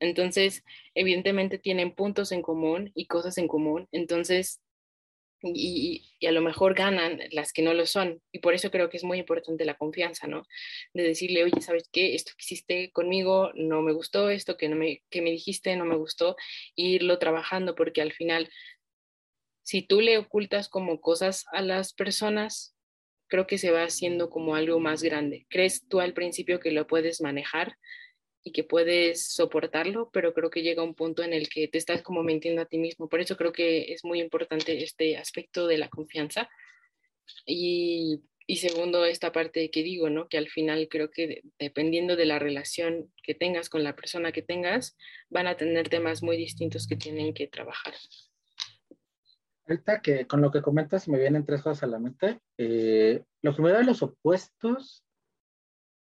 Entonces, evidentemente tienen puntos en común y cosas en común, entonces, y, y, a lo mejor ganan las que no lo son. Y por eso creo que es muy importante la confianza, ¿no? De decirle, oye, ¿sabes qué? Esto que hiciste conmigo no me gustó, esto que, no me, que me dijiste no me gustó, e irlo trabajando, porque al final si tú le ocultas como cosas a las personas, creo que se va haciendo como algo más grande. Crees tú al principio que lo puedes manejar y que puedes soportarlo, pero creo que llega un punto en el que te estás como mintiendo a ti mismo. Por eso creo que es muy importante este aspecto de la confianza. Y, y segundo, esta parte que digo, ¿no? Que al final creo que dependiendo de la relación que tengas con la persona que tengas, van a tener temas muy distintos que tienen que trabajar. Ahorita que con lo que comentas me vienen tres cosas a la mente. Eh, lo primero de los opuestos,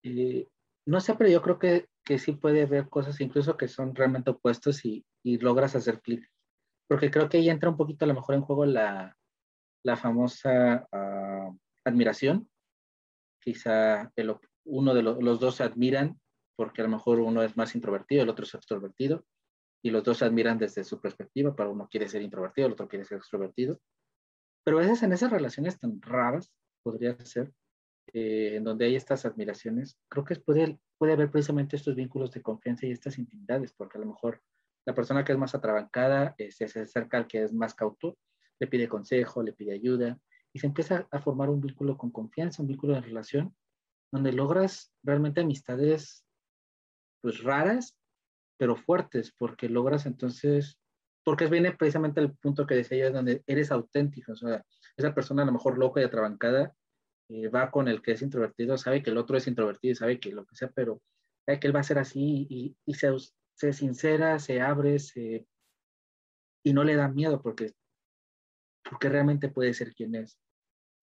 eh, no sé, pero yo creo que, que, sí puede haber cosas incluso que son realmente opuestos y, y logras hacer clic. Porque creo que ahí entra un poquito a lo mejor en juego la, la famosa uh, admiración. Quizá el, uno de los dos se admiran porque a lo mejor uno es más introvertido, el otro es extrovertido y los dos se admiran desde su perspectiva, para uno quiere ser introvertido, el otro quiere ser extrovertido. Pero a veces en esas relaciones tan raras, podría ser, eh, en donde hay estas admiraciones, creo que puede, puede haber precisamente estos vínculos de confianza y estas intimidades, porque a lo mejor la persona que es más atrabancada eh, se acerca al que es más cauto, le pide consejo, le pide ayuda, y se empieza a formar un vínculo con confianza, un vínculo de relación, donde logras realmente amistades pues raras, pero fuertes, porque logras entonces porque viene precisamente el punto que decía yo, donde eres auténtico, o sea, esa persona a lo mejor loca y atrabancada eh, va con el que es introvertido, sabe que el otro es introvertido, sabe que lo que sea, pero sabe que él va a ser así y, y se, se, sincera, se abre, y no le da miedo porque, porque realmente puede ser quien es.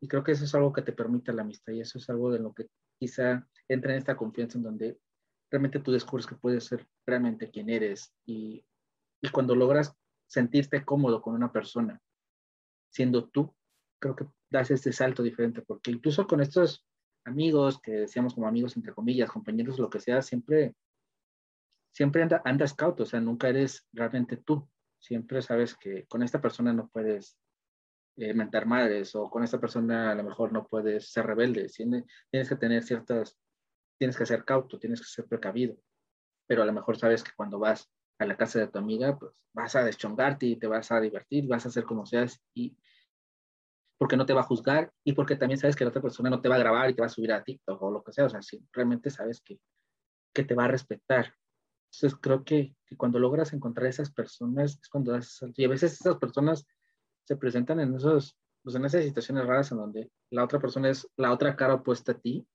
Y creo que eso es algo que te permite la amistad y eso es algo de lo que quizá entra en esta confianza en donde realmente tú descubres que puedes ser realmente quien eres y, y cuando logras sentirte cómodo con una persona siendo tú, creo que das este salto diferente, porque incluso con estos amigos que decíamos como amigos entre comillas, compañeros, lo que sea, siempre, siempre anda, andas cauto, o sea, nunca eres realmente tú, siempre sabes que con esta persona no puedes eh, mentar madres o con esta persona a lo mejor no puedes ser rebelde, tienes, que tener ciertas, tienes que ser cauto, tienes que ser precavido, pero a lo mejor sabes que cuando vas a la casa de tu amiga, pues vas a deschongarte y te vas a divertir, vas a hacer como seas y porque no te va a juzgar y porque también sabes que la otra persona no te va a grabar y te va a subir a TikTok o lo que sea, o sea, si realmente sabes que, que te va a respetar. Entonces creo que, que cuando logras encontrar esas personas es cuando das y a veces esas personas se presentan en esos pues en esas situaciones raras en donde la otra persona es la otra cara opuesta a ti,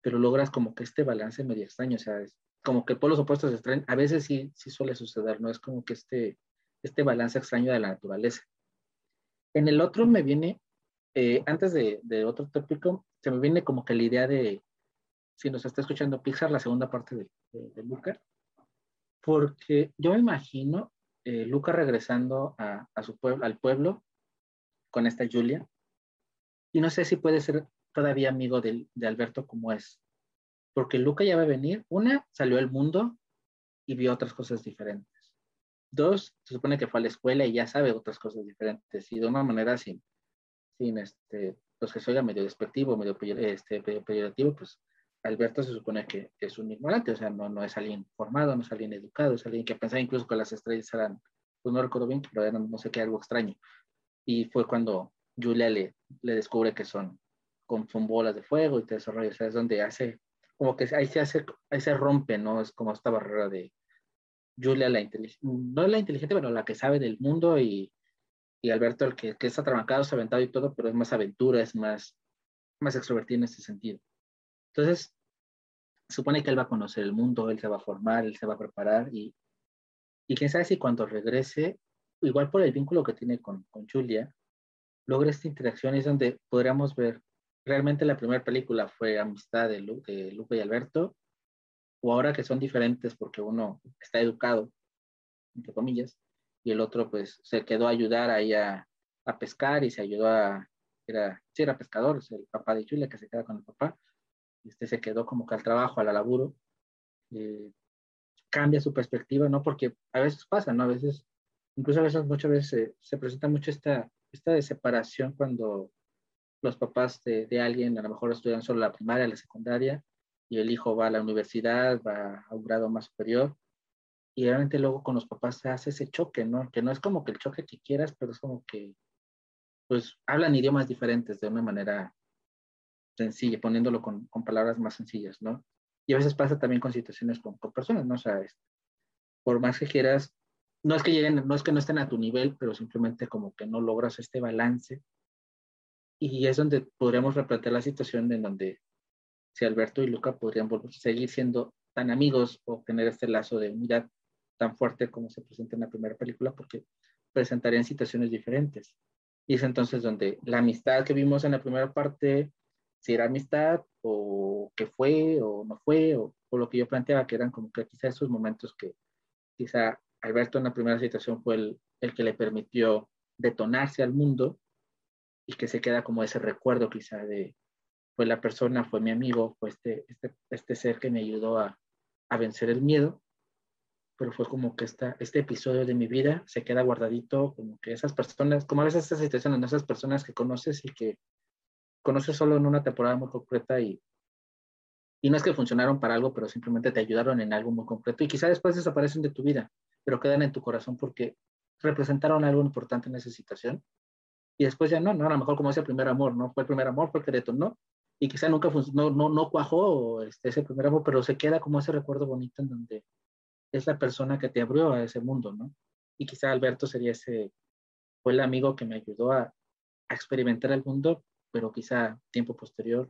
pero logras como que este balance medio extraño, o sea, es, como que por los opuestos extraños, a veces sí, sí suele suceder, ¿no? Es como que este, este balance extraño de la naturaleza. En el otro me viene, eh, antes de, de, otro tópico, se me viene como que la idea de, si nos está escuchando Pixar, la segunda parte de, de, Luca, porque yo me imagino eh, Luca regresando a, a su pueblo, al pueblo con esta Julia, y no sé si puede ser todavía amigo de, de Alberto como es, porque Luca ya va a venir. Una, salió al mundo y vio otras cosas diferentes. Dos, se supone que fue a la escuela y ya sabe otras cosas diferentes y de una manera sin, sin este, pues que se oiga medio despectivo, medio este, peyorativo, pues Alberto se supone que es un ignorante, o sea, no, no es alguien formado, no es alguien educado, es alguien que pensaba incluso que las estrellas eran, pues no recuerdo bien, pero eran no sé qué, algo extraño. Y fue cuando Julia le, le descubre que son, con, son bolas de fuego y te desarrolla, o sea, es donde hace como que ahí se hace, ahí se rompe, ¿no? Es como esta barrera de Julia, la inteligente, no la inteligente, pero la que sabe del mundo y, y Alberto, el que, que está trabancado, se aventado y todo, pero es más aventura, es más, más extrovertido en ese sentido. Entonces, supone que él va a conocer el mundo, él se va a formar, él se va a preparar y, y quién sabe si cuando regrese, igual por el vínculo que tiene con, con Julia, logra esta interacción es donde podríamos ver realmente la primera película fue Amistad de, Lu, de Lupe y Alberto, o ahora que son diferentes porque uno está educado, entre comillas, y el otro pues se quedó a ayudar ahí a, a pescar y se ayudó a, era, sí era pescador, es el papá de Julia que se queda con el papá, este se quedó como que al trabajo, al laburo, eh, cambia su perspectiva, ¿no? Porque a veces pasa, ¿no? A veces, incluso a veces, muchas veces se, se presenta mucho esta, esta de separación cuando los papás de, de, alguien a lo mejor estudian solo la primaria, la secundaria, y el hijo va a la universidad, va a un grado más superior, y realmente luego con los papás se hace ese choque, ¿no? Que no es como que el choque que quieras, pero es como que, pues, hablan idiomas diferentes de una manera sencilla, poniéndolo con, con palabras más sencillas, ¿no? Y a veces pasa también con situaciones con, con personas, ¿no? O sea, es, por más que quieras, no es que lleguen, no es que no estén a tu nivel, pero simplemente como que no logras este balance y es donde podríamos replantear la situación en donde si Alberto y Luca podrían seguir siendo tan amigos o tener este lazo de unidad tan fuerte como se presenta en la primera película, porque presentarían situaciones diferentes. Y es entonces donde la amistad que vimos en la primera parte, si era amistad o que fue o no fue, o, lo que yo planteaba, que eran como que quizá esos momentos que quizá Alberto en la primera situación fue el, el que le permitió detonarse al mundo y que se queda como ese recuerdo quizá de, fue la persona, fue mi amigo, fue este, este, este ser que me ayudó a, a vencer el miedo, pero fue como que esta, este episodio de mi vida se queda guardadito, como que esas personas, como a veces estas situaciones, esas personas que conoces y que conoces solo en una temporada muy concreta y, y no es que funcionaron para algo, pero simplemente te ayudaron en algo muy concreto y quizá después desaparecen de tu vida, pero quedan en tu corazón porque representaron algo importante en esa situación. Y después ya no, no, a lo mejor como ese primer amor, ¿no? Fue el primer amor, fue el que detonó, y quizá nunca funcionó, no, no cuajó este, ese primer amor, pero se queda como ese recuerdo bonito en donde es la persona que te abrió a ese mundo, ¿no? y quizá Alberto sería ese, fue el amigo que me ayudó a, experimentar el mundo, pero quizá tiempo posterior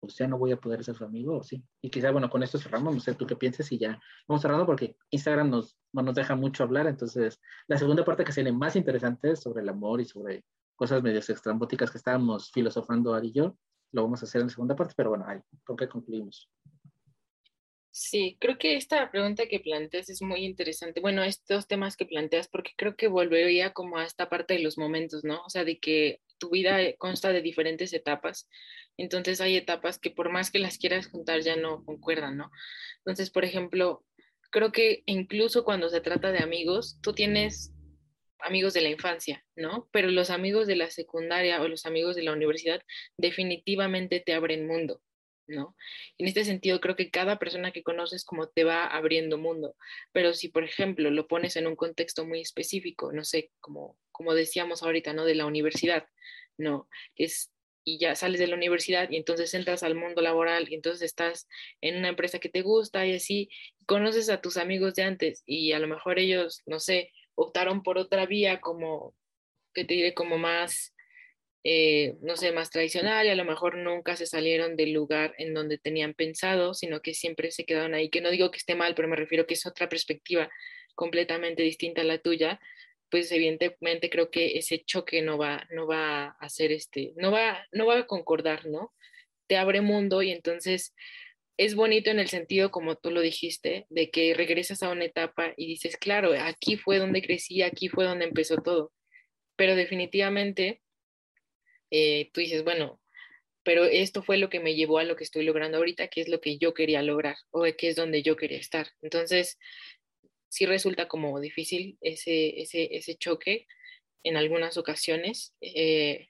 pues ya no voy a poder ser su amigo, ¿o sí? Y quizá, bueno, con esto cerramos, no sé tú qué piensas y ya vamos cerrando porque Instagram nos, no nos deja mucho hablar, entonces la segunda parte que sería más interesante sobre el amor y sobre cosas medias extrambóticas que estábamos filosofando Ari y yo, lo vamos a hacer en la segunda parte, pero bueno, ahí, ¿con qué concluimos? Sí, creo que esta pregunta que planteas es muy interesante. Bueno, estos temas que planteas, porque creo que volvería como a esta parte de los momentos, ¿no? O sea, de que tu vida consta de diferentes etapas. Entonces hay etapas que por más que las quieras juntar ya no concuerdan, ¿no? Entonces, por ejemplo, creo que incluso cuando se trata de amigos, tú tienes amigos de la infancia, ¿no? Pero los amigos de la secundaria o los amigos de la universidad definitivamente te abren mundo. ¿No? En este sentido, creo que cada persona que conoces como te va abriendo mundo, pero si, por ejemplo, lo pones en un contexto muy específico, no sé, como, como decíamos ahorita, ¿no? De la universidad, ¿no? Es, y ya sales de la universidad y entonces entras al mundo laboral y entonces estás en una empresa que te gusta y así, conoces a tus amigos de antes y a lo mejor ellos, no sé, optaron por otra vía como, que te diré, como más eh, no sé, más tradicional y a lo mejor nunca se salieron del lugar en donde tenían pensado, sino que siempre se quedaron ahí, que no digo que esté mal, pero me refiero que es otra perspectiva completamente distinta a la tuya, pues evidentemente creo que ese choque no va, no va a hacer este, no va, no va a concordar, ¿no? Te abre mundo y entonces es bonito en el sentido, como tú lo dijiste, de que regresas a una etapa y dices, claro, aquí fue donde crecí, aquí fue donde empezó todo, pero definitivamente eh, tú dices, bueno, pero esto fue lo que me llevó a lo que estoy logrando ahorita, que es lo que yo quería lograr o que es donde yo quería estar. Entonces, sí resulta como difícil ese, ese, ese choque en algunas ocasiones, eh,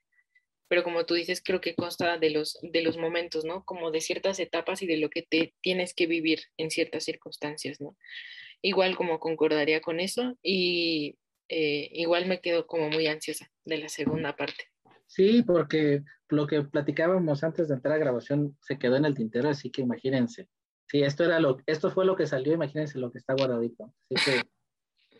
pero como tú dices, creo que consta de los, de los momentos, ¿no? Como de ciertas etapas y de lo que te tienes que vivir en ciertas circunstancias, ¿no? Igual como concordaría con eso y eh, igual me quedo como muy ansiosa de la segunda parte. Sí, porque lo que platicábamos antes de entrar a grabación se quedó en el tintero, así que imagínense. Sí, esto, era lo, esto fue lo que salió, imagínense lo que está guardadito. Así que,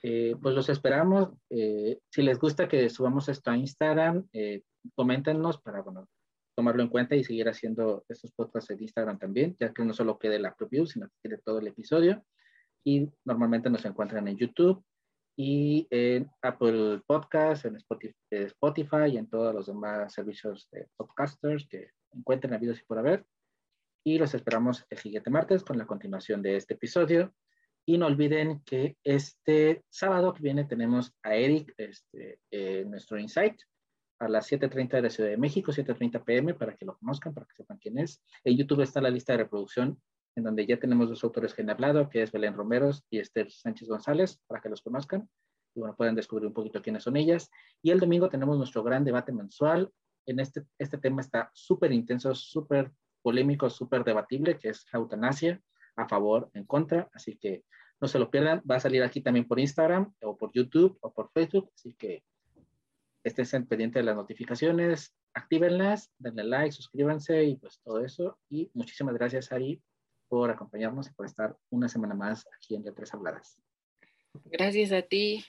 eh, pues los esperamos. Eh, si les gusta que subamos esto a Instagram, eh, coméntenos para, bueno, tomarlo en cuenta y seguir haciendo estos podcasts en Instagram también, ya que no solo quede la preview, sino que quede todo el episodio. Y normalmente nos encuentran en YouTube, y en Apple Podcasts, en Spotify, y en todos los demás servicios de podcasters que encuentren habidos y por haber. Y los esperamos el siguiente martes con la continuación de este episodio. Y no olviden que este sábado que viene tenemos a Eric, este, nuestro Insight, a las 7.30 de la Ciudad de México, 7.30 pm, para que lo conozcan, para que sepan quién es. En YouTube está la lista de reproducción en donde ya tenemos dos autores que han hablado, que es Belén Romeros y Esther Sánchez González, para que los conozcan y bueno, pueden descubrir un poquito quiénes son ellas. Y el domingo tenemos nuestro gran debate mensual. En este, este tema está súper intenso, súper polémico, súper debatible, que es eutanasia, a favor, en contra. Así que no se lo pierdan. Va a salir aquí también por Instagram o por YouTube o por Facebook. Así que estén pendientes de las notificaciones, actívenlas, denle like, suscríbanse y pues todo eso. Y muchísimas gracias, Ari, por acompañarnos y por estar una semana más aquí en Letras Habladas. Gracias a ti.